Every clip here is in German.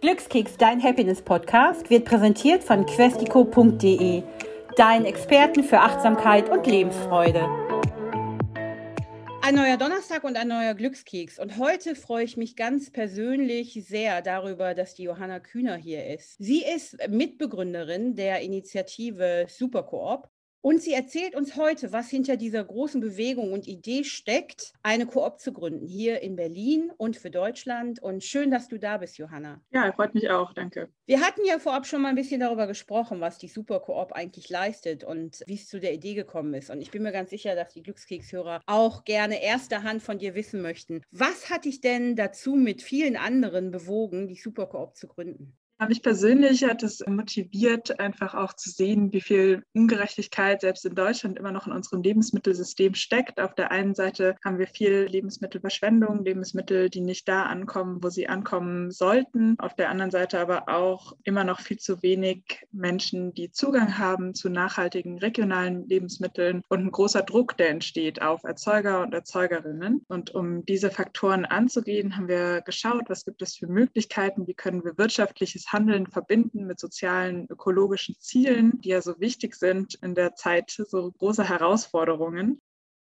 Glückskeks, dein Happiness-Podcast, wird präsentiert von questico.de, deinen Experten für Achtsamkeit und Lebensfreude. Ein neuer Donnerstag und ein neuer Glückskeks. Und heute freue ich mich ganz persönlich sehr darüber, dass die Johanna Kühner hier ist. Sie ist Mitbegründerin der Initiative Superkoop und sie erzählt uns heute, was hinter dieser großen Bewegung und Idee steckt, eine Koop zu gründen, hier in Berlin und für Deutschland. Und schön, dass du da bist, Johanna. Ja, freut mich auch, danke. Wir hatten ja vorab schon mal ein bisschen darüber gesprochen, was die Superkoop eigentlich leistet und wie es zu der Idee gekommen ist. Und ich bin mir ganz sicher, dass die Glückskekshörer auch gerne erster Hand von dir wissen möchten. Was hat dich denn dazu mit vielen anderen bewogen, die Superkoop zu gründen? Mich persönlich hat es motiviert, einfach auch zu sehen, wie viel Ungerechtigkeit selbst in Deutschland immer noch in unserem Lebensmittelsystem steckt. Auf der einen Seite haben wir viel Lebensmittelverschwendung, Lebensmittel, die nicht da ankommen, wo sie ankommen sollten. Auf der anderen Seite aber auch immer noch viel zu wenig Menschen, die Zugang haben zu nachhaltigen regionalen Lebensmitteln und ein großer Druck, der entsteht auf Erzeuger und Erzeugerinnen. Und um diese Faktoren anzugehen, haben wir geschaut, was gibt es für Möglichkeiten, wie können wir wirtschaftliches Handeln verbinden mit sozialen, ökologischen Zielen, die ja so wichtig sind in der Zeit so großer Herausforderungen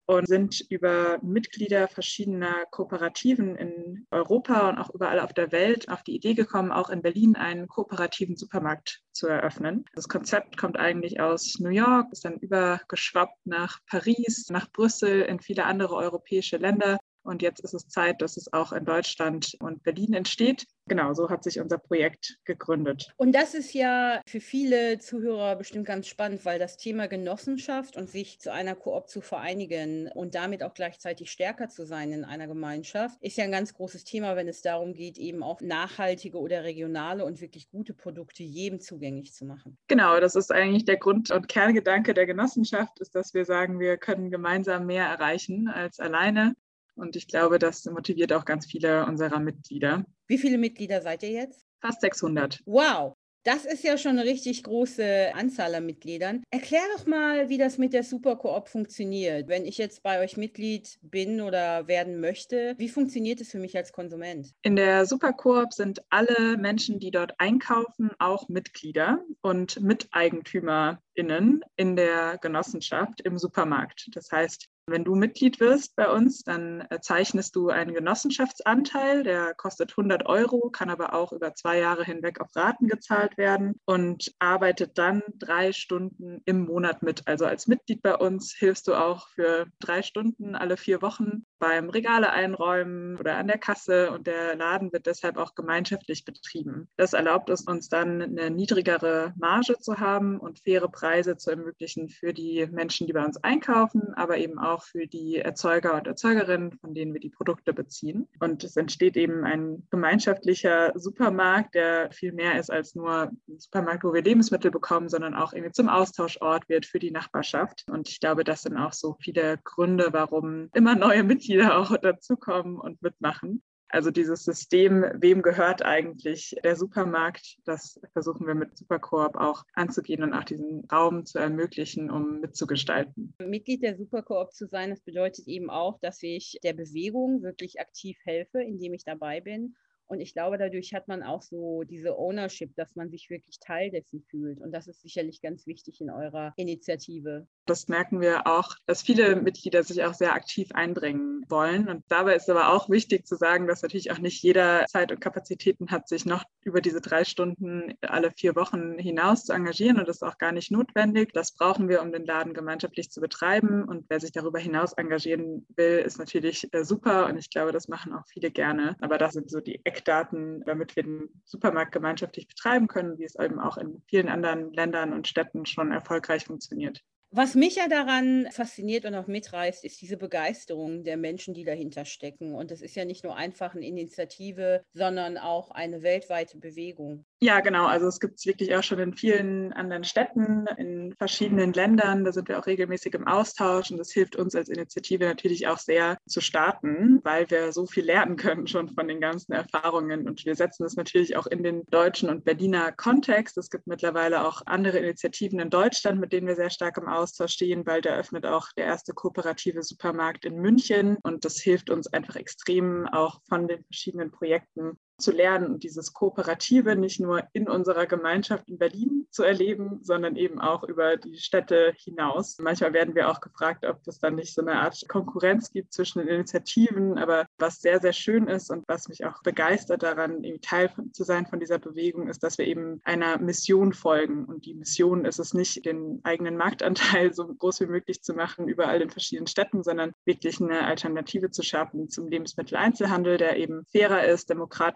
und sind über Mitglieder verschiedener Kooperativen in Europa und auch überall auf der Welt auf die Idee gekommen, auch in Berlin einen kooperativen Supermarkt zu eröffnen. Das Konzept kommt eigentlich aus New York, ist dann übergeschwappt nach Paris, nach Brüssel, in viele andere europäische Länder und jetzt ist es Zeit, dass es auch in Deutschland und Berlin entsteht. Genau, so hat sich unser Projekt gegründet. Und das ist ja für viele Zuhörer bestimmt ganz spannend, weil das Thema Genossenschaft und sich zu einer Koop zu vereinigen und damit auch gleichzeitig stärker zu sein in einer Gemeinschaft, ist ja ein ganz großes Thema, wenn es darum geht, eben auch nachhaltige oder regionale und wirklich gute Produkte jedem zugänglich zu machen. Genau, das ist eigentlich der Grund und Kerngedanke der Genossenschaft, ist, dass wir sagen, wir können gemeinsam mehr erreichen als alleine. Und ich glaube, das motiviert auch ganz viele unserer Mitglieder. Wie viele Mitglieder seid ihr jetzt? Fast 600. Wow. Das ist ja schon eine richtig große Anzahl an Mitgliedern. Erklär doch mal, wie das mit der Superkoop funktioniert. Wenn ich jetzt bei euch Mitglied bin oder werden möchte, wie funktioniert es für mich als Konsument? In der Superkoop sind alle Menschen, die dort einkaufen, auch Mitglieder und MiteigentümerInnen in der Genossenschaft im Supermarkt. Das heißt, wenn du Mitglied wirst bei uns, dann äh, zeichnest du einen Genossenschaftsanteil, der kostet 100 Euro, kann aber auch über zwei Jahre hinweg auf Raten gezahlt werden und arbeitet dann drei Stunden im Monat mit. Also als Mitglied bei uns hilfst du auch für drei Stunden alle vier Wochen beim Regale einräumen oder an der Kasse und der Laden wird deshalb auch gemeinschaftlich betrieben. Das erlaubt es uns dann eine niedrigere Marge zu haben und faire Preise zu ermöglichen für die Menschen, die bei uns einkaufen, aber eben auch für die Erzeuger und Erzeugerinnen, von denen wir die Produkte beziehen. Und es entsteht eben ein gemeinschaftlicher Supermarkt, der viel mehr ist als nur ein Supermarkt, wo wir Lebensmittel bekommen, sondern auch irgendwie zum Austauschort wird für die Nachbarschaft. Und ich glaube, das sind auch so viele Gründe, warum immer neue Mitglieder auch dazukommen und mitmachen. Also dieses System, wem gehört eigentlich der Supermarkt, das versuchen wir mit Superkoop auch anzugehen und auch diesen Raum zu ermöglichen, um mitzugestalten. Mitglied der Superkoop zu sein, das bedeutet eben auch, dass ich der Bewegung wirklich aktiv helfe, indem ich dabei bin und ich glaube, dadurch hat man auch so diese Ownership, dass man sich wirklich Teil dessen fühlt. Und das ist sicherlich ganz wichtig in eurer Initiative. Das merken wir auch, dass viele Mitglieder sich auch sehr aktiv einbringen wollen. Und dabei ist aber auch wichtig zu sagen, dass natürlich auch nicht jeder Zeit und Kapazitäten hat, sich noch über diese drei Stunden alle vier Wochen hinaus zu engagieren. Und das ist auch gar nicht notwendig. Das brauchen wir, um den Laden gemeinschaftlich zu betreiben. Und wer sich darüber hinaus engagieren will, ist natürlich äh, super. Und ich glaube, das machen auch viele gerne. Aber das sind so die Eckdaten, damit wir den Supermarkt gemeinschaftlich betreiben können, wie es eben auch in vielen anderen Ländern und Städten schon erfolgreich funktioniert. Was mich ja daran fasziniert und auch mitreißt, ist diese Begeisterung der Menschen, die dahinter stecken. Und das ist ja nicht nur einfach eine Initiative, sondern auch eine weltweite Bewegung. Ja, genau. Also es gibt es wirklich auch schon in vielen anderen Städten, in verschiedenen Ländern. Da sind wir auch regelmäßig im Austausch und das hilft uns als Initiative natürlich auch sehr zu starten, weil wir so viel lernen können schon von den ganzen Erfahrungen. Und wir setzen das natürlich auch in den deutschen und Berliner Kontext. Es gibt mittlerweile auch andere Initiativen in Deutschland, mit denen wir sehr stark im Austausch stehen. Bald eröffnet auch der erste kooperative Supermarkt in München und das hilft uns einfach extrem auch von den verschiedenen Projekten zu lernen und dieses Kooperative nicht nur in unserer Gemeinschaft in Berlin zu erleben, sondern eben auch über die Städte hinaus. Manchmal werden wir auch gefragt, ob es dann nicht so eine Art Konkurrenz gibt zwischen den Initiativen, aber was sehr, sehr schön ist und was mich auch begeistert daran, Teil zu sein von dieser Bewegung, ist, dass wir eben einer Mission folgen. Und die Mission ist es nicht, den eigenen Marktanteil so groß wie möglich zu machen, überall in verschiedenen Städten, sondern wirklich eine Alternative zu schaffen zum Lebensmitteleinzelhandel, der eben fairer ist,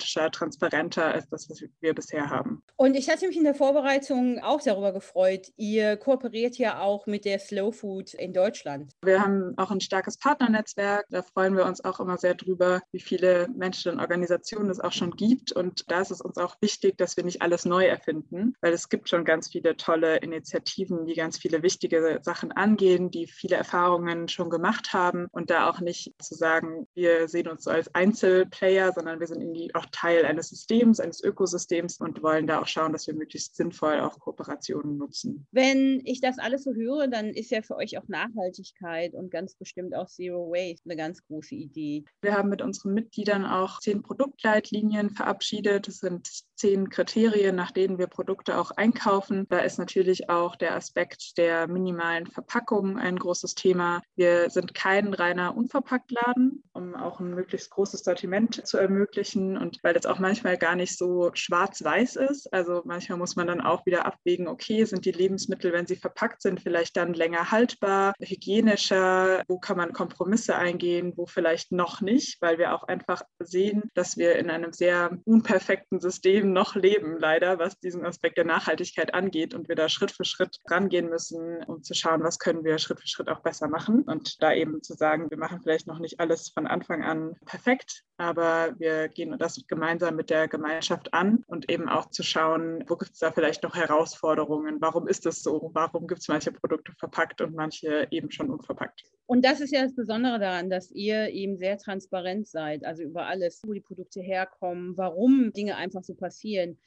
demokratischer, transparenter als das, was wir bisher haben. Und ich hatte mich in der Vorbereitung auch darüber gefreut. Ihr kooperiert ja auch mit der Slow Food in Deutschland. Wir haben auch ein starkes Partnernetzwerk. Da freuen wir uns auch immer sehr drüber, wie viele Menschen und Organisationen es auch schon gibt. Und da ist es uns auch wichtig, dass wir nicht alles neu erfinden, weil es gibt schon ganz viele tolle Initiativen, die ganz viele wichtige Sachen angehen, die viele Erfahrungen schon gemacht haben und da auch nicht zu sagen, wir sehen uns so als Einzelplayer, sondern wir sind irgendwie auch Teil eines Systems, eines Ökosystems und wollen da auch schauen, dass wir möglichst sinnvoll auch Kooperationen nutzen. Wenn ich das alles so höre, dann ist ja für euch auch Nachhaltigkeit und ganz bestimmt auch Zero Waste eine ganz große Idee. Wir haben mit unseren Mitgliedern auch zehn Produktleitlinien verabschiedet. Das sind zehn Kriterien, nach denen wir Produkte auch einkaufen. Da ist natürlich auch der Aspekt der minimalen Verpackung ein großes Thema. Wir sind kein reiner Unverpacktladen, um auch ein möglichst großes Sortiment zu ermöglichen und weil das auch manchmal gar nicht so schwarz-weiß ist. Also manchmal muss man dann auch wieder abwägen, okay, sind die Lebensmittel, wenn sie verpackt sind, vielleicht dann länger haltbar, hygienischer, wo kann man Kompromisse eingehen, wo vielleicht noch nicht, weil wir auch einfach sehen, dass wir in einem sehr unperfekten System noch leben, leider, was diesen Aspekt der Nachhaltigkeit angeht und wir da Schritt für Schritt rangehen müssen, um zu schauen, was können wir Schritt für Schritt auch besser machen. Und da eben zu sagen, wir machen vielleicht noch nicht alles von Anfang an perfekt, aber wir gehen das gemeinsam mit der Gemeinschaft an und eben auch zu schauen, wo gibt es da vielleicht noch Herausforderungen, warum ist das so, warum gibt es manche Produkte verpackt und manche eben schon unverpackt. Und das ist ja das Besondere daran, dass ihr eben sehr transparent seid, also über alles, wo die Produkte herkommen, warum Dinge einfach so passieren.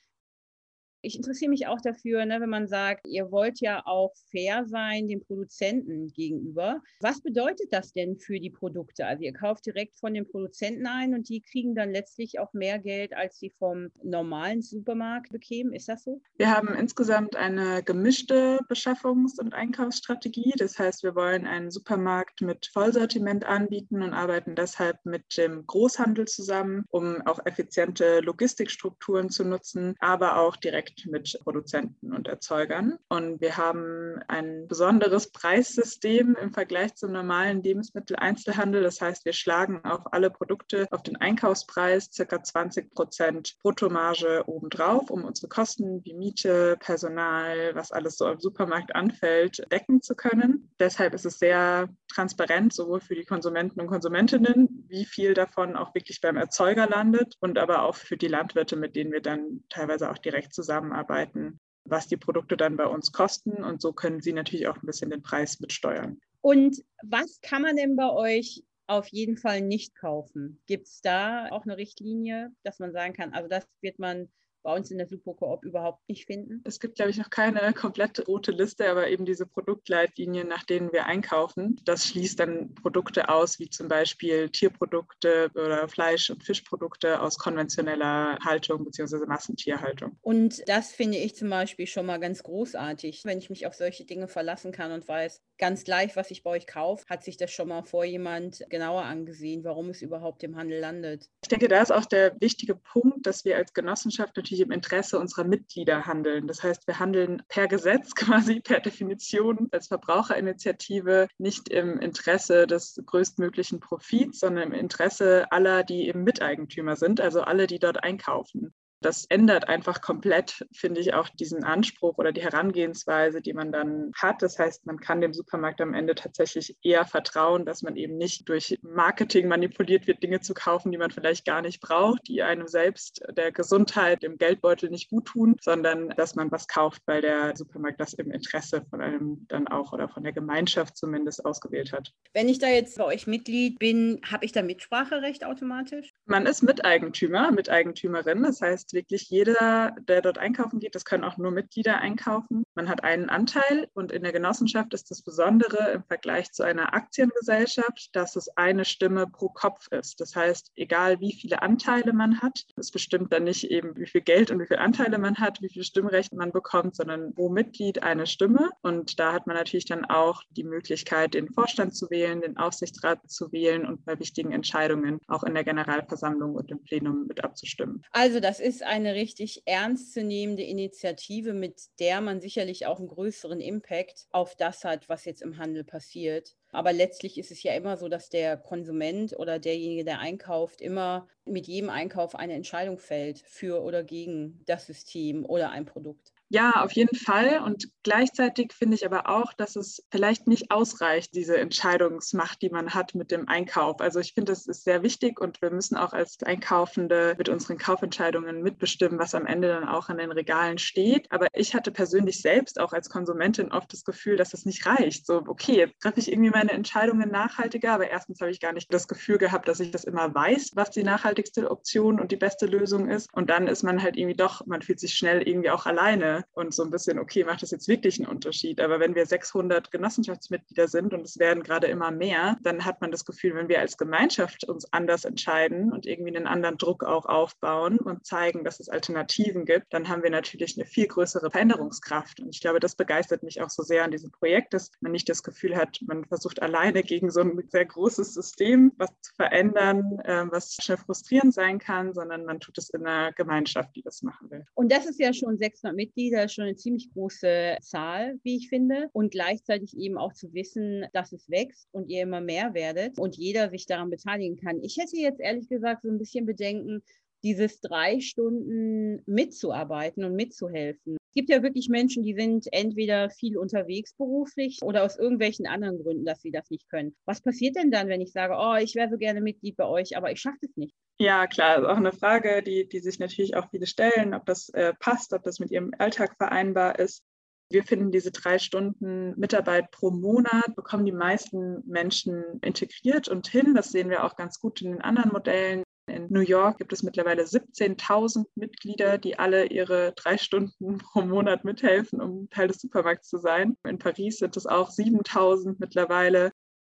Ich interessiere mich auch dafür, ne, wenn man sagt, ihr wollt ja auch fair sein den Produzenten gegenüber. Was bedeutet das denn für die Produkte? Also ihr kauft direkt von den Produzenten ein und die kriegen dann letztlich auch mehr Geld, als sie vom normalen Supermarkt bekämen. Ist das so? Wir haben insgesamt eine gemischte Beschaffungs- und Einkaufsstrategie. Das heißt, wir wollen einen Supermarkt mit Vollsortiment anbieten und arbeiten deshalb mit dem Großhandel zusammen, um auch effiziente Logistikstrukturen zu nutzen, aber auch direkt direkt mit Produzenten und Erzeugern. Und wir haben ein besonderes Preissystem im Vergleich zum normalen Lebensmitteleinzelhandel. Das heißt, wir schlagen auf alle Produkte auf den Einkaufspreis circa 20 Prozent Bruttomarge obendrauf, um unsere Kosten wie Miete, Personal, was alles so im Supermarkt anfällt, decken zu können. Deshalb ist es sehr transparent, sowohl für die Konsumenten und Konsumentinnen, wie viel davon auch wirklich beim Erzeuger landet und aber auch für die Landwirte, mit denen wir dann teilweise auch direkt zusammen zusammenarbeiten, was die Produkte dann bei uns kosten. Und so können Sie natürlich auch ein bisschen den Preis mitsteuern. Und was kann man denn bei euch auf jeden Fall nicht kaufen? Gibt es da auch eine Richtlinie, dass man sagen kann, also das wird man bei uns in der Supercoop überhaupt nicht finden? Es gibt, glaube ich, noch keine komplett rote Liste, aber eben diese Produktleitlinien, nach denen wir einkaufen. Das schließt dann Produkte aus, wie zum Beispiel Tierprodukte oder Fleisch- und Fischprodukte aus konventioneller Haltung bzw. Massentierhaltung. Und das finde ich zum Beispiel schon mal ganz großartig, wenn ich mich auf solche Dinge verlassen kann und weiß, ganz gleich, was ich bei euch kaufe, hat sich das schon mal vor jemand genauer angesehen, warum es überhaupt im Handel landet. Ich denke, da ist auch der wichtige Punkt, dass wir als Genossenschaft natürlich natürlich im Interesse unserer Mitglieder handeln. Das heißt, wir handeln per Gesetz quasi, per Definition als Verbraucherinitiative nicht im Interesse des größtmöglichen Profits, sondern im Interesse aller, die eben Miteigentümer sind, also alle, die dort einkaufen. Das ändert einfach komplett, finde ich, auch diesen Anspruch oder die Herangehensweise, die man dann hat. Das heißt, man kann dem Supermarkt am Ende tatsächlich eher vertrauen, dass man eben nicht durch Marketing manipuliert wird, Dinge zu kaufen, die man vielleicht gar nicht braucht, die einem selbst der Gesundheit, dem Geldbeutel nicht gut tun, sondern dass man was kauft, weil der Supermarkt das im Interesse von einem dann auch oder von der Gemeinschaft zumindest ausgewählt hat. Wenn ich da jetzt bei euch Mitglied bin, habe ich da Mitspracherecht automatisch? Man ist Miteigentümer, Miteigentümerin. Das heißt, wirklich jeder, der dort einkaufen geht, das können auch nur Mitglieder einkaufen, Man hat einen Anteil und in der Genossenschaft ist das Besondere im Vergleich zu einer Aktiengesellschaft, dass es eine Stimme pro Kopf ist. Das heißt, egal wie viele Anteile man hat, es bestimmt dann nicht eben, wie viel Geld und wie viele Anteile man hat, wie viel Stimmrecht man bekommt, sondern pro Mitglied eine Stimme. Und da hat man natürlich dann auch die Möglichkeit, den Vorstand zu wählen, den Aufsichtsrat zu wählen und bei wichtigen Entscheidungen auch in der Generalversammlung und im Plenum mit abzustimmen. Also das ist eine richtig ernstzunehmende Initiative, mit der man sicherlich auch einen größeren Impact auf das hat, was jetzt im Handel passiert. Aber letztlich ist es ja immer so, dass der Konsument oder derjenige, der einkauft, immer mit jedem Einkauf eine Entscheidung fällt für oder gegen das System oder ein Produkt. Ja, auf jeden Fall. Und gleichzeitig finde ich aber auch, dass es vielleicht nicht ausreicht, diese Entscheidungsmacht, die man hat mit dem Einkauf. Also ich finde, das ist sehr wichtig und wir müssen auch als Einkaufende mit unseren Kaufentscheidungen mitbestimmen, was am Ende dann auch an den Regalen steht. Aber ich hatte persönlich selbst auch als Konsumentin oft das Gefühl, dass das nicht reicht. So, okay, jetzt treffe ich irgendwie meine Entscheidungen nachhaltiger, aber erstens habe ich gar nicht das Gefühl gehabt, dass ich das immer weiß, was die nachhaltigste Option und die beste Lösung ist. Und dann ist man halt irgendwie doch, man fühlt sich schnell irgendwie auch alleine und so ein bisschen, okay, macht das jetzt wirklich einen Unterschied? Aber wenn wir 600 Genossenschaftsmitglieder sind und es werden gerade immer mehr, dann hat man das Gefühl, wenn wir als Gemeinschaft uns anders entscheiden und irgendwie einen anderen Druck auch aufbauen und zeigen, dass es Alternativen gibt, dann haben wir natürlich eine viel größere Veränderungskraft. Und ich glaube, das begeistert mich auch so sehr an diesem Projekt, dass man nicht das Gefühl hat, man versucht alleine gegen so ein sehr großes System was zu verändern, äh, was schnell frustrierend sein kann, sondern man tut es in einer Gemeinschaft, die das machen will. Und das ist ja schon 600 Mitglieder Mitglieder schon eine ziemlich große Zahl, wie ich finde. Und gleichzeitig eben auch zu wissen, dass es wächst und ihr immer mehr werdet und jeder sich daran beteiligen kann. Ich hätte jetzt ehrlich gesagt so ein bisschen Bedenken, dieses drei Stunden mitzuarbeiten und mitzuhelfen. Es gibt ja wirklich Menschen, die sind entweder viel unterwegs beruflich oder aus irgendwelchen anderen Gründen, dass sie das nicht können. Was passiert denn dann, wenn ich sage, oh, ich wäre so gerne Mitglied bei euch, aber ich schaffe es nicht? Ja, klar, ist auch eine Frage, die, die sich natürlich auch viele stellen, ob das äh, passt, ob das mit ihrem Alltag vereinbar ist. Wir finden diese drei Stunden Mitarbeit pro Monat bekommen die meisten Menschen integriert und hin. Das sehen wir auch ganz gut in den anderen Modellen. In New York gibt es mittlerweile 17.000 Mitglieder, die alle ihre drei Stunden pro Monat mithelfen, um Teil des Supermarkts zu sein. In Paris sind es auch 7.000 mittlerweile.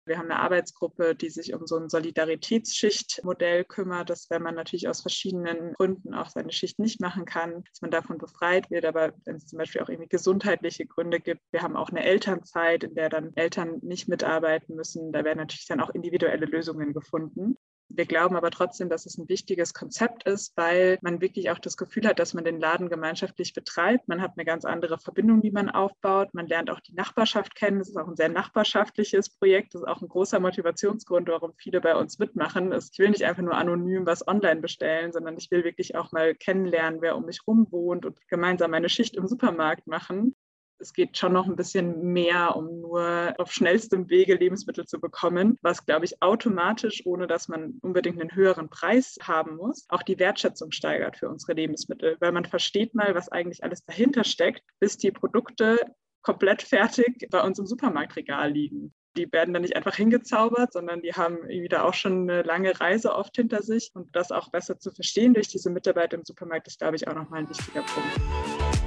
Wir haben eine Arbeitsgruppe, die sich um so ein Solidaritätsschichtmodell kümmert, dass wenn man natürlich aus verschiedenen Gründen auch seine Schicht nicht machen kann, dass man davon befreit wird. Aber wenn es zum Beispiel auch irgendwie gesundheitliche Gründe gibt, wir haben auch eine Elternzeit, in der dann Eltern nicht mitarbeiten müssen. Da werden natürlich dann auch individuelle Lösungen gefunden. Wir glauben aber trotzdem, dass es ein wichtiges Konzept ist, weil man wirklich auch das Gefühl hat, dass man den Laden gemeinschaftlich betreibt. Man hat eine ganz andere Verbindung, die man aufbaut. Man lernt auch die Nachbarschaft kennen. Es ist auch ein sehr nachbarschaftliches Projekt. Das ist auch ein großer Motivationsgrund, warum viele bei uns mitmachen. Ich will nicht einfach nur anonym was online bestellen, sondern ich will wirklich auch mal kennenlernen, wer um mich rum wohnt und gemeinsam eine Schicht im Supermarkt machen es geht schon noch ein bisschen mehr, um nur auf schnellstem Wege Lebensmittel zu bekommen, was, glaube ich, automatisch, ohne dass man unbedingt einen höheren Preis haben muss, auch die Wertschätzung steigert für unsere Lebensmittel, weil man versteht mal, was eigentlich alles dahinter steckt, bis die Produkte komplett fertig bei uns im Supermarktregal liegen. Die werden dann nicht einfach hingezaubert, sondern die haben da auch schon eine lange Reise oft hinter sich. Und das auch besser zu verstehen durch diese Mitarbeit im Supermarkt ist, glaube ich, auch nochmal ein wichtiger Punkt.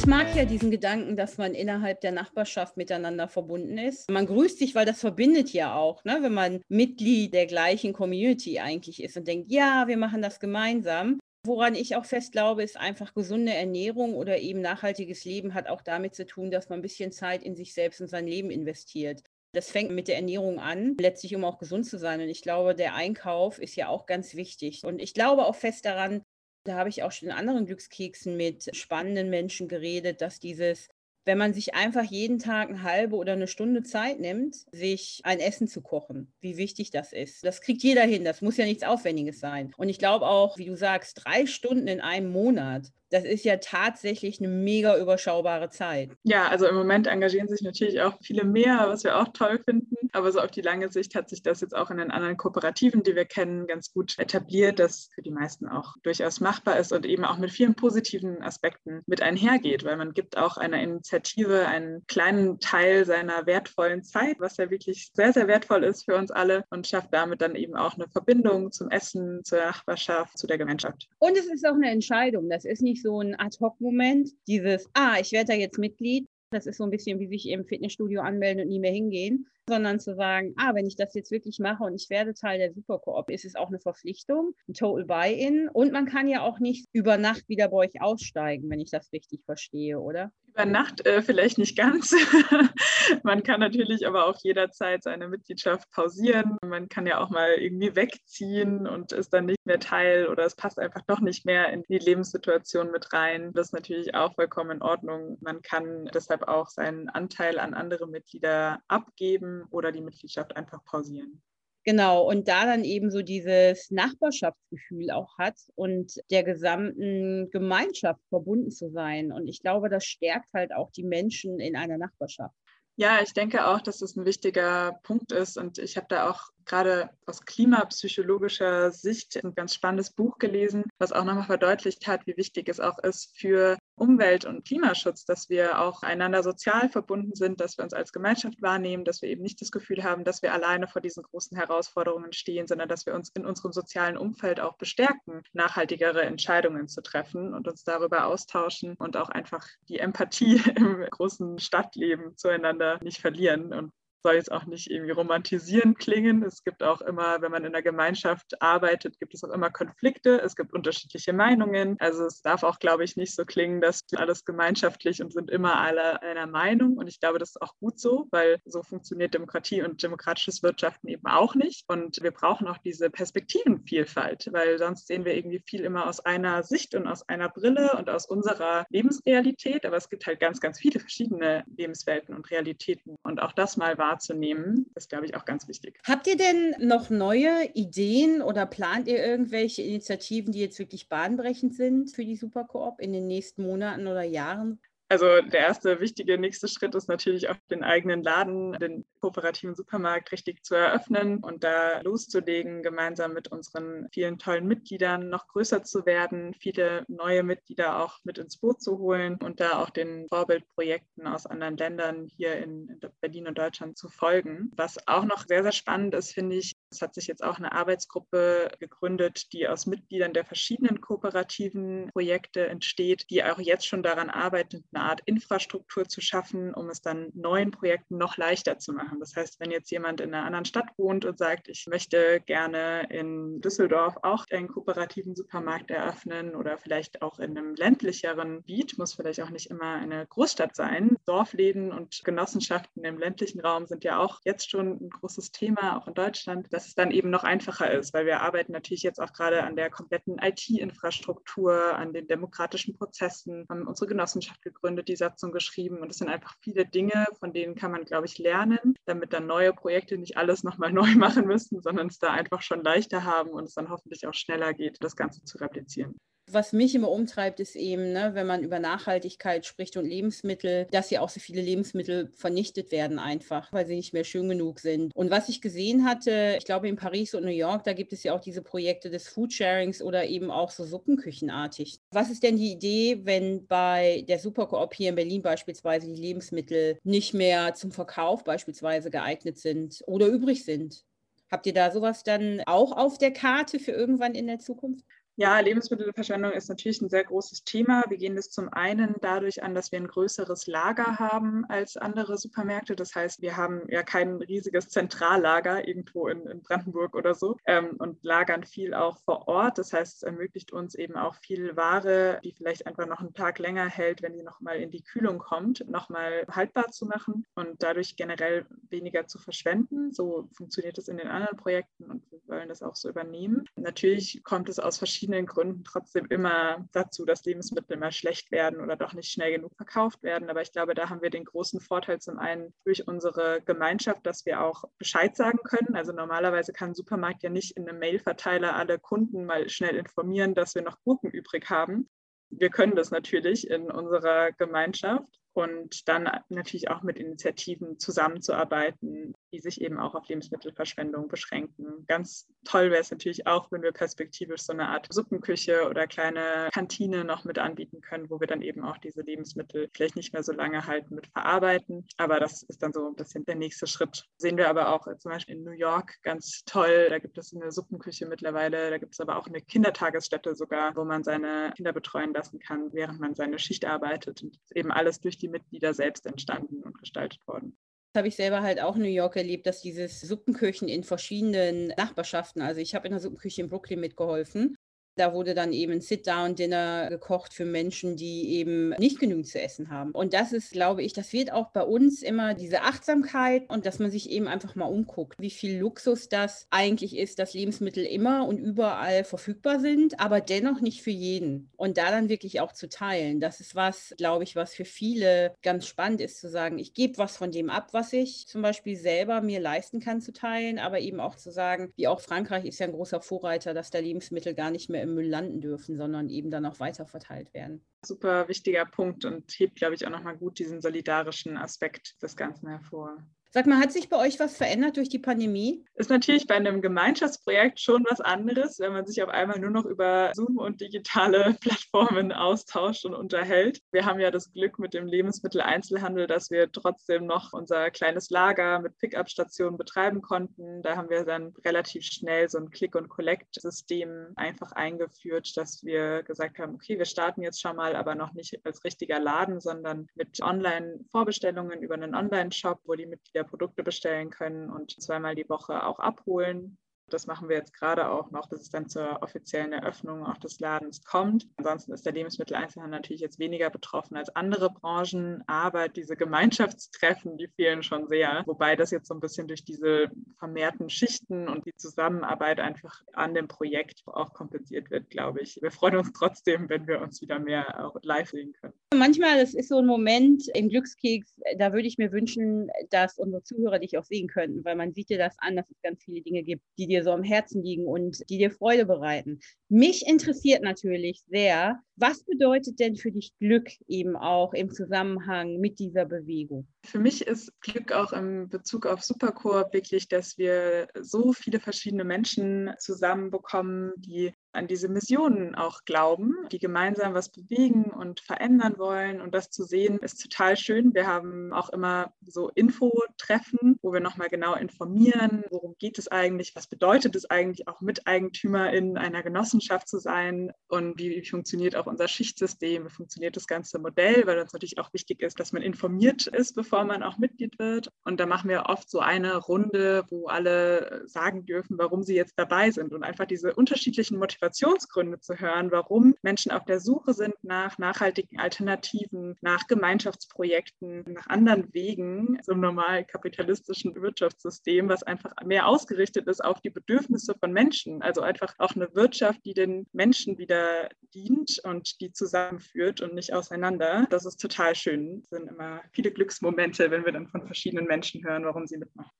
Ich mag ja diesen Gedanken, dass man innerhalb der Nachbarschaft miteinander verbunden ist. Man grüßt sich, weil das verbindet ja auch, ne? wenn man Mitglied der gleichen Community eigentlich ist und denkt, ja, wir machen das gemeinsam. Woran ich auch fest glaube, ist einfach gesunde Ernährung oder eben nachhaltiges Leben hat auch damit zu tun, dass man ein bisschen Zeit in sich selbst und sein Leben investiert. Das fängt mit der Ernährung an, letztlich um auch gesund zu sein. Und ich glaube, der Einkauf ist ja auch ganz wichtig. Und ich glaube auch fest daran, da habe ich auch schon in anderen Glückskeksen mit spannenden Menschen geredet, dass dieses, wenn man sich einfach jeden Tag eine halbe oder eine Stunde Zeit nimmt, sich ein Essen zu kochen, wie wichtig das ist. Das kriegt jeder hin, das muss ja nichts Aufwendiges sein. Und ich glaube auch, wie du sagst, drei Stunden in einem Monat Das ist ja tatsächlich eine mega überschaubare Zeit. Ja, also im Moment engagieren sich natürlich auch viele mehr, was wir auch toll finden. Aber so auf die lange Sicht hat sich das jetzt auch in den anderen Kooperativen, die wir kennen, ganz gut etabliert, dass für die meisten auch durchaus machbar ist und eben auch mit vielen positiven Aspekten mit einhergeht, weil man gibt auch einer Initiative einen kleinen Teil seiner wertvollen Zeit, was ja wirklich sehr, sehr wertvoll ist für uns alle und schafft damit dann eben auch eine Verbindung zum Essen, zur Nachbarschaft, zu der Gemeinschaft. Und es ist auch eine Entscheidung. Das ist nicht so ein Ad-Hoc-Moment, dieses, ah, ich werde da jetzt Mitglied. Das ist so ein bisschen wie sich im Fitnessstudio anmelden und nie mehr hingehen, sondern zu sagen, ah, wenn ich das jetzt wirklich mache und ich werde Teil der Superkoop, ist es auch eine Verpflichtung, ein Total Buy-in. Und man kann ja auch nicht über Nacht wieder bei euch aussteigen, wenn ich das richtig verstehe, oder? Über Nacht äh, vielleicht nicht ganz. man kann natürlich aber auch jederzeit seine Mitgliedschaft pausieren. Man kann ja auch mal irgendwie wegziehen und ist dann nicht mehr Teil oder es passt einfach doch nicht mehr in die Lebenssituation mit rein. Das ist natürlich auch vollkommen in Ordnung. Man kann deshalb auch seinen Anteil an andere Mitglieder abgeben oder die Mitgliedschaft einfach pausieren. Genau, und da dann eben so dieses Nachbarschaftsgefühl auch hat und der gesamten Gemeinschaft verbunden zu sein. Und ich glaube, das stärkt halt auch die Menschen in einer Nachbarschaft. Ja, ich denke auch, dass das ein wichtiger Punkt ist. Und ich habe da auch gerade aus klimapsychologischer Sicht ein ganz spannendes Buch gelesen, was auch nochmal verdeutlicht hat, wie wichtig es auch ist für Umwelt- und Klimaschutz, dass wir auch einander sozial verbunden sind, dass wir uns als Gemeinschaft wahrnehmen, dass wir eben nicht das Gefühl haben, dass wir alleine vor diesen großen Herausforderungen stehen, sondern dass wir uns in unserem sozialen Umfeld auch bestärken, nachhaltigere Entscheidungen zu treffen und uns darüber austauschen und auch einfach die Empathie im großen Stadtleben zueinander nicht verlieren. Und soll jetzt auch nicht irgendwie romantisierend klingen. Es gibt auch immer, wenn man in der Gemeinschaft arbeitet, gibt es auch immer Konflikte. Es gibt unterschiedliche Meinungen. Also es darf auch, glaube ich, nicht so klingen, dass alles gemeinschaftlich und sind immer alle einer Meinung. Und ich glaube, das ist auch gut so, weil so funktioniert Demokratie und demokratisches Wirtschaften eben auch nicht. Und wir brauchen auch diese Perspektivenvielfalt, weil sonst sehen wir irgendwie viel immer aus einer Sicht und aus einer Brille und aus unserer Lebensrealität. Aber es gibt halt ganz, ganz viele verschiedene Lebenswelten und Realitäten. Und auch das mal war wahrzunehmen. Das ist, glaube ich, auch ganz wichtig. Habt ihr denn noch neue Ideen oder plant ihr irgendwelche Initiativen, die jetzt wirklich bahnbrechend sind für die Superkoop in den nächsten Monaten oder Jahren? Also der erste wichtige nächste Schritt ist natürlich auch den eigenen Laden, den kooperativen Supermarkt richtig zu eröffnen und da loszulegen, gemeinsam mit unseren vielen tollen Mitgliedern noch größer zu werden, viele neue Mitglieder auch mit ins Boot zu holen und da auch den Vorbildprojekten aus anderen Ländern hier in Berlin und Deutschland zu folgen. Was auch noch sehr, sehr spannend ist, finde ich, es hat sich jetzt auch eine Arbeitsgruppe gegründet, die aus Mitgliedern der verschiedenen kooperativen Projekte entsteht, die auch jetzt schon daran arbeitet, eine Art Infrastruktur zu schaffen, um es dann neuen Projekten noch leichter zu machen. Das heißt, wenn jetzt jemand in einer anderen Stadt wohnt und sagt, ich möchte gerne in Düsseldorf auch einen kooperativen Supermarkt eröffnen oder vielleicht auch in einem ländlicheren Gebiet, muss vielleicht auch nicht immer eine Großstadt sein. Dorfläden und Genossenschaften im ländlichen Raum sind ja auch jetzt schon ein großes Thema, auch in Deutschland dass es dann eben noch einfacher ist, weil wir arbeiten natürlich jetzt auch gerade an der kompletten IT-Infrastruktur, an den demokratischen Prozessen, haben unsere Genossenschaft gegründet, die Satzung geschrieben und es sind einfach viele Dinge, von denen kann man, glaube ich, lernen, damit dann neue Projekte nicht alles nochmal neu machen müssen, sondern es da einfach schon leichter haben und es dann hoffentlich auch schneller geht, das Ganze zu replizieren was mich immer umtreibt, ist eben, ne, wenn man über Nachhaltigkeit spricht und Lebensmittel, dass ja auch so viele Lebensmittel vernichtet werden einfach, weil sie nicht mehr schön genug sind. Und was ich gesehen hatte, ich glaube in Paris und New York, da gibt es ja auch diese Projekte des Foodsharings oder eben auch so Suppenküchenartig. Was ist denn die Idee, wenn bei der Supercoop hier in Berlin beispielsweise die Lebensmittel nicht mehr zum Verkauf beispielsweise geeignet sind oder übrig sind? Habt ihr da sowas dann auch auf der Karte für irgendwann in der Zukunft? Ja, Lebensmittelverschwendung ist natürlich ein sehr großes Thema. Wir gehen das zum einen dadurch an, dass wir ein größeres Lager haben als andere Supermärkte. Das heißt, wir haben ja kein riesiges Zentrallager irgendwo in, in Brandenburg oder so ähm, und lagern viel auch vor Ort. Das heißt, es ermöglicht uns eben auch viel Ware, die vielleicht einfach noch einen Tag länger hält, wenn sie nochmal in die Kühlung kommt, nochmal haltbar zu machen und dadurch generell weniger zu verschwenden. So funktioniert es in den anderen Projekten und wir wollen das auch so übernehmen. Natürlich kommt es aus verschiedenen verschiedenen Gründen trotzdem immer dazu, dass Lebensmittel immer schlecht werden oder doch nicht schnell genug verkauft werden. Aber ich glaube, da haben wir den großen Vorteil zum einen durch unsere Gemeinschaft, dass wir auch Bescheid sagen können. Also normalerweise kann ein Supermarkt ja nicht in einem Mailverteiler alle Kunden mal schnell informieren, dass wir noch Gurken übrig haben. wir können das natürlich in unserer Gemeinschaft und dann natürlich auch mit Initiativen zusammenzuarbeiten, die sich eben auch auf Lebensmittelverschwendung beschränken. Ganz toll wäre es natürlich auch, wenn wir perspektivisch so eine Art Suppenküche oder kleine Kantine noch mit anbieten können, wo wir dann eben auch diese Lebensmittel vielleicht nicht mehr so lange halten mit verarbeiten. Aber das ist dann so ein bisschen der nächste Schritt. Sehen wir aber auch zum Beispiel in New York ganz toll. Da gibt es eine Suppenküche mittlerweile. Da gibt es aber auch eine Kindertagesstätte sogar, wo man seine Kinder betreuen lassen kann, während man seine Schicht arbeitet. Und eben alles durch die Mitglieder selbst entstanden und gestaltet worden. Habe ich selber halt auch in New York erlebt, dass dieses Suppenküchen in verschiedenen Nachbarschaften, also ich habe in der Suppenküche in Brooklyn mitgeholfen da wurde dann eben ein Sit-Down-Dinner gekocht für Menschen, die eben nicht genügend zu essen haben. Und das ist, glaube ich, das wird auch bei uns immer diese Achtsamkeit und dass man sich eben einfach mal umguckt, wie viel Luxus das eigentlich ist, dass Lebensmittel immer und überall verfügbar sind, aber dennoch nicht für jeden. Und da dann wirklich auch zu teilen. Das ist was, glaube ich, was für viele ganz spannend ist, zu sagen, ich gebe was von dem ab, was ich zum Beispiel selber mir leisten kann zu teilen, aber eben auch zu sagen, wie auch Frankreich ist ja ein großer Vorreiter, dass da Lebensmittel gar nicht mehr im Müll landen dürfen, sondern eben dann auch weiter verteilt werden. Super wichtiger Punkt und hebt, glaube ich, auch nochmal gut diesen solidarischen Aspekt des Ganzen hervor. Sag mal, hat sich bei euch was verändert durch die Pandemie? Ist natürlich bei einem Gemeinschaftsprojekt schon was anderes, wenn man sich auf einmal nur noch über Zoom und digitale Plattformen austauscht und unterhält. Wir haben ja das Glück mit dem Lebensmitteleinzelhandel, dass wir trotzdem noch unser kleines Lager mit Pickup-Stationen betreiben konnten. Da haben wir dann relativ schnell so ein Click- und Collect-System einfach eingeführt, dass wir gesagt haben, okay, wir starten jetzt schon mal, aber noch nicht als richtiger Laden, sondern mit Online-Vorbestellungen über einen Online-Shop, wo die Mitglieder wieder Produkte bestellen können und zweimal die Woche auch abholen. Das machen wir jetzt gerade auch noch, bis es dann zur offiziellen Eröffnung auch des Ladens kommt. Ansonsten ist der Lebensmitteleinzelhandel natürlich jetzt weniger betroffen als andere Branchen, aber diese Gemeinschaftstreffen, die fehlen schon sehr. Wobei das jetzt so ein bisschen durch diese vermehrten Schichten und die Zusammenarbeit einfach an dem Projekt auch kompensiert wird, glaube ich. Wir freuen uns trotzdem, wenn wir uns wieder mehr auch live sehen können. Manchmal, das ist so ein Moment im Glückskeks, da würde ich mir wünschen, dass unsere Zuhörer dich auch sehen könnten, weil man sieht dir das an, dass es ganz viele Dinge gibt, die dir so am Herzen liegen und die dir Freude bereiten. Mich interessiert natürlich sehr, was bedeutet denn für dich Glück eben auch im Zusammenhang mit dieser Bewegung? Für mich ist Glück auch im Bezug auf Supercoop wirklich, dass wir so viele verschiedene Menschen zusammenbekommen, die an diese Missionen auch glauben, die gemeinsam was bewegen und verändern wollen. Und das zu sehen, ist total schön. Wir haben auch immer so Infotreffen, wo wir nochmal genau informieren, worum geht es eigentlich, was bedeutet es eigentlich auch Miteigentümer in einer Genossenschaft zu sein und wie funktioniert auch unser Schichtsystem, wie funktioniert das ganze Modell, weil uns natürlich auch wichtig ist, dass man informiert ist, bevor man auch Mitglied wird. Und da machen wir oft so eine Runde, wo alle sagen dürfen, warum sie jetzt dabei sind und einfach diese unterschiedlichen Motivationsgründe zu hören, warum Menschen auf der Suche sind nach nachhaltigen Alternativen, nach Gemeinschaftsprojekten, nach anderen Wegen zum normal kapitalistischen Wirtschaftssystem, was einfach mehr ausgerichtet ist auf die Bedürfnisse von Menschen. Also einfach auch eine Wirtschaft, die den Menschen wieder dient und die zusammenführt und nicht auseinander. Das ist total schön. Es sind immer viele Glücksmomente, wenn wir dann von verschiedenen Menschen hören, warum sie mitmachen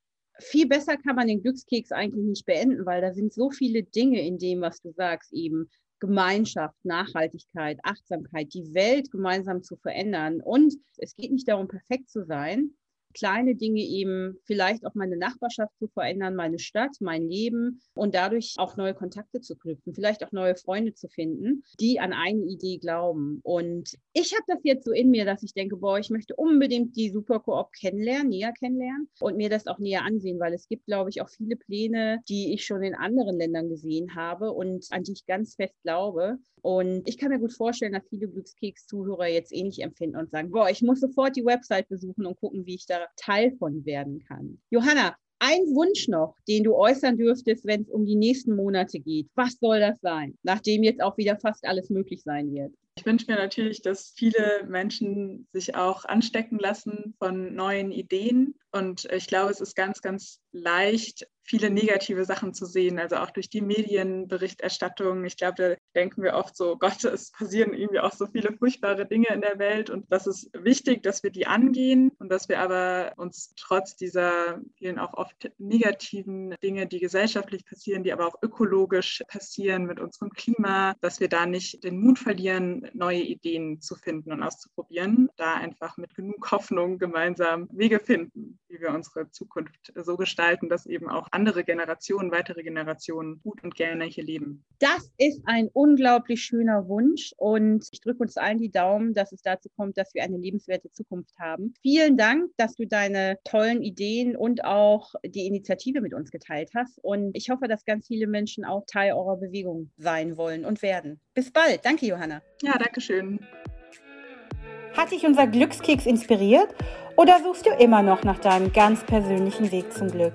viel besser kann man den Glückskeks eigentlich nicht beenden, weil da sind so viele Dinge in dem, was du sagst, eben Gemeinschaft, Nachhaltigkeit, Achtsamkeit, die Welt gemeinsam zu verändern. Und es geht nicht darum, perfekt zu sein, kleine Dinge eben vielleicht auch meine Nachbarschaft zu verändern, meine Stadt, mein Leben und dadurch auch neue Kontakte zu knüpfen, vielleicht auch neue Freunde zu finden, die an eine Idee glauben. Und ich habe das jetzt so in mir, dass ich denke, boah, ich möchte unbedingt die Superkoop kennenlernen, näher kennenlernen und mir das auch näher ansehen, weil es gibt, glaube ich, auch viele Pläne, die ich schon in anderen Ländern gesehen habe und an die ich ganz fest glaube. Und ich kann mir gut vorstellen, dass viele Glückskeks-Zuhörer jetzt ähnlich eh empfinden und sagen, boah, ich muss sofort die Website besuchen und gucken, wie ich da Teil von werden kann. Johanna, ein Wunsch noch, den du äußern dürftest, wenn es um die nächsten Monate geht. Was soll das sein, nachdem jetzt auch wieder fast alles möglich sein wird? Ich wünsche mir natürlich, dass viele Menschen sich auch anstecken lassen von neuen Ideen. Und ich glaube, es ist ganz, ganz leicht, viele negative Sachen zu sehen, also auch durch die Medienberichterstattung. Ich glaube, da denken wir oft so, Gott, es passieren irgendwie auch so viele furchtbare Dinge in der Welt und das ist wichtig, dass wir die angehen und dass wir aber uns trotz dieser vielen auch oft negativen Dinge, die gesellschaftlich passieren, die aber auch ökologisch passieren mit unserem Klima, dass wir da nicht den Mut verlieren, neue Ideen zu finden und auszuprobieren, da einfach mit genug Hoffnung gemeinsam Wege finden, wie wir unsere Zukunft so gestalten, dass eben auch andere Generationen, weitere Generationen gut und gerne hier leben. Das ist ein unglaublich schöner Wunsch und ich drücke uns allen die Daumen, dass es dazu kommt, dass wir eine lebenswerte Zukunft haben. Vielen Dank, dass du deine tollen Ideen und auch die Initiative mit uns geteilt hast und ich hoffe, dass ganz viele Menschen auch Teil eurer Bewegung sein wollen und werden. Bis bald. Danke, Johanna. Ja, danke schön. Hat dich unser Glückskeks inspiriert oder suchst du immer noch nach deinem ganz persönlichen Weg zum Glück?